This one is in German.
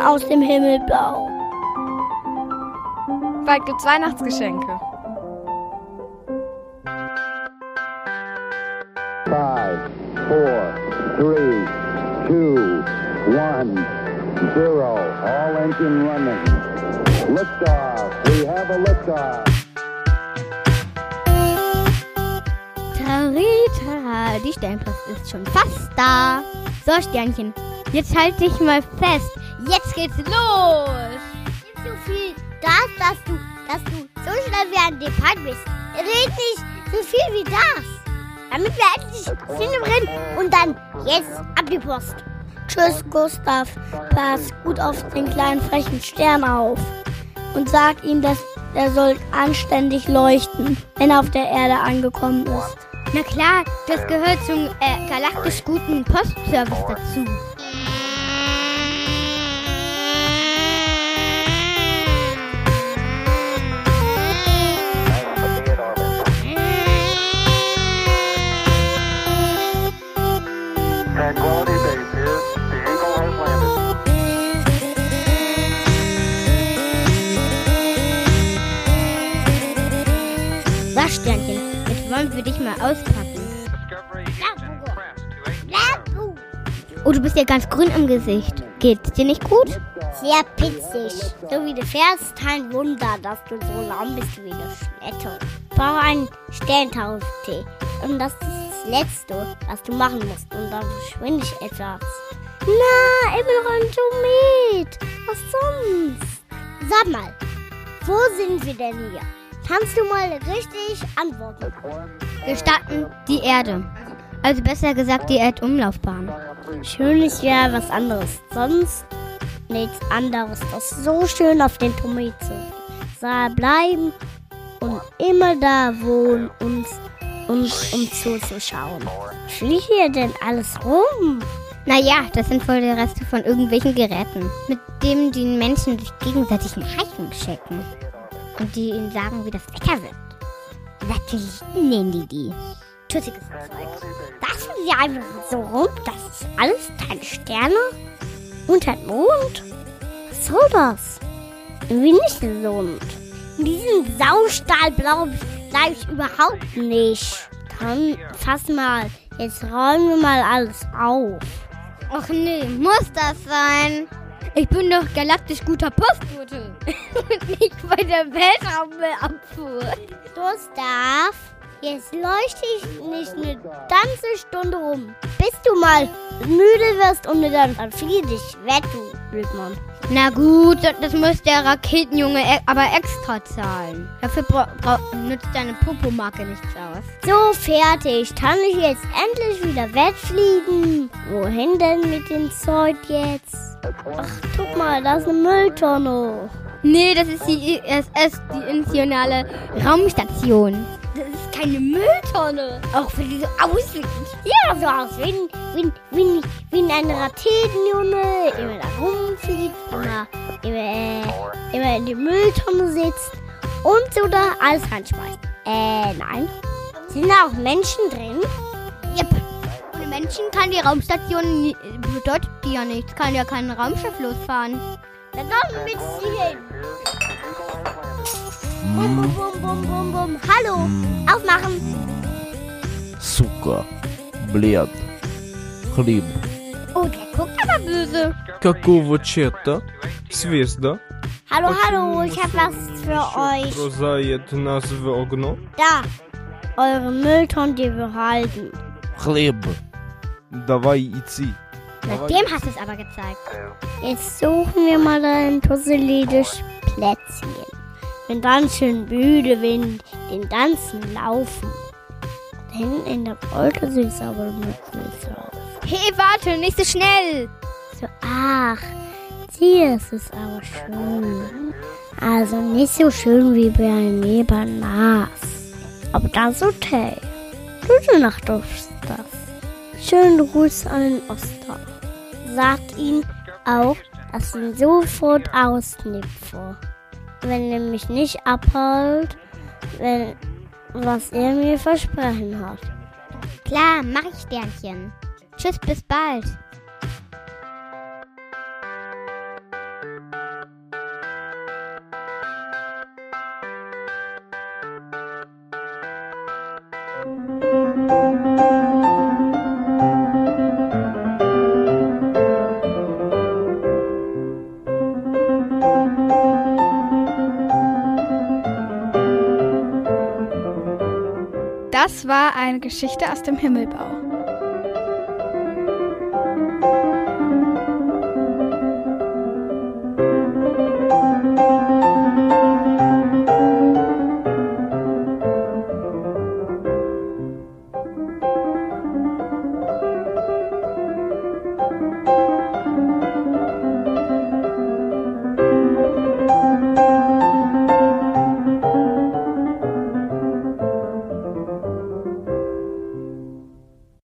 aus dem Himmel blau. Bald gibt's Weihnachtsgeschenke. Five, four, three, two, one, zero. All engine running. Liftoff. We have a liftoff. Tarita, die Sternpost ist schon fast da. So, Sternchen, jetzt halt dich mal fest. Jetzt geht's los. Nicht so viel das, dass du, dass du so schnell wie ein Depart bist. Red nicht so viel wie das. Damit wir endlich hinbringen und dann jetzt ab die Post. Tschüss, Gustav. Pass gut auf den kleinen frechen Stern auf. Und sag ihm, dass er soll anständig leuchten, wenn er auf der Erde angekommen ist. Na klar, das gehört zum äh, galaktisch guten Postservice dazu. Tranquility Base here. The Eagle has landed. So, Sternchen, jetzt wollen wir dich mal auspacken. Oh, du bist ja ganz grün im Gesicht. Geht's dir nicht gut? Sehr pitzig. So wie du fährst, kein Wunder, dass du so lahm bist wie eine Schnette. Ich brauche einen Sterntauftee. Und das ist das Letzte, was du machen musst. Und dann verschwinde ich etwas. Na, immer noch ein Tomet. Was sonst? Sag mal, wo sind wir denn hier? Kannst du mal richtig antworten? Wir starten die Erde. Also besser gesagt die Erdumlaufbahn. Schön ist ja was anderes. Sonst nichts anderes. Das ist so schön auf den Tomet zu da bleiben und immer da wohnen und um zuzuschauen. Fliegt hier denn alles rum? Naja, das sind wohl die Reste von irgendwelchen Geräten, mit denen die Menschen sich gegenseitig Nachrichten schicken. Und die ihnen sagen, wie das Wetter wird. Satelliten nennen die die. Tüssiges Zeug. Fliegt ja einfach so rum. Das ist alles deine Sterne und ein Mond. Was? Irgendwie nicht gesund. In diesem Saustahlblau bleibe ich überhaupt nicht. Komm, fass mal. Jetzt räumen wir mal alles auf. Och nee, muss das sein? Ich bin doch galaktisch guter Postbote. Und nicht bei der Weltraumabfuhr. Gustav, jetzt leuchte ich nicht eine ganze Stunde rum, bis du mal müde wirst und mir dann verflieh dich weg, du Blödmann. Na gut, das muss der Raketenjunge e- aber extra zahlen. Dafür nützt deine Popomarke nichts aus. So, fertig. Kann ich jetzt endlich wieder wegfliegen? Wohin denn mit dem Zeug jetzt? Ach, guck mal, da ist eine Mülltonne. Nee, das ist die ISS, die Internationale Raumstation. Das ist keine Mülltonne. Auch wenn die so aussieht. Ja, so aus wie, wie, ein- wie, ein- Raketenjunge, immer da rumfliegt, immer, immer, äh, immer in die Mülltonne sitzt und so da alles reinschmeißt. Äh, nein. Sind da auch Menschen drin? Yep. Ohne Menschen kann die Raumstation, bedeutet die ja nichts. Kann ja kein Raumschiff losfahren. Dann kommen wir jetzt hier hin. Bum, bum, bum, bum, bum, bum. Сука. Блед. Хлеб. Oh, der guckt aber böse. Какого черта? Звезда Hallo, hallo, ich habe was für euch. бросает нас в окно. Da, eure Mülltonnen, die wir halten. Хлеб. Давай идти. Na, dem hast du es aber gezeigt. Jetzt suchen wir mal ein tusseliges Plätzchen. Bin ganz schön müde wegen den ganzen Laufen. Denn in sieht es aber nicht so aus. Hey, warte, nicht so schnell. So, ach, hier ist es aber schön. Also nicht so schön wie bei einem Ebernas. Aber das ist okay. Gute Nacht, Gustav. Schönen Gruß an den Oster. Sagt ihm auch, dass ihn sofort ausnipfe. Wenn er mich nicht abholt, wenn, was er mir versprochen hat. Klar, mach ich Sternchen. Tschüss, bis bald. Das war eine Geschichte aus dem Himmelbau.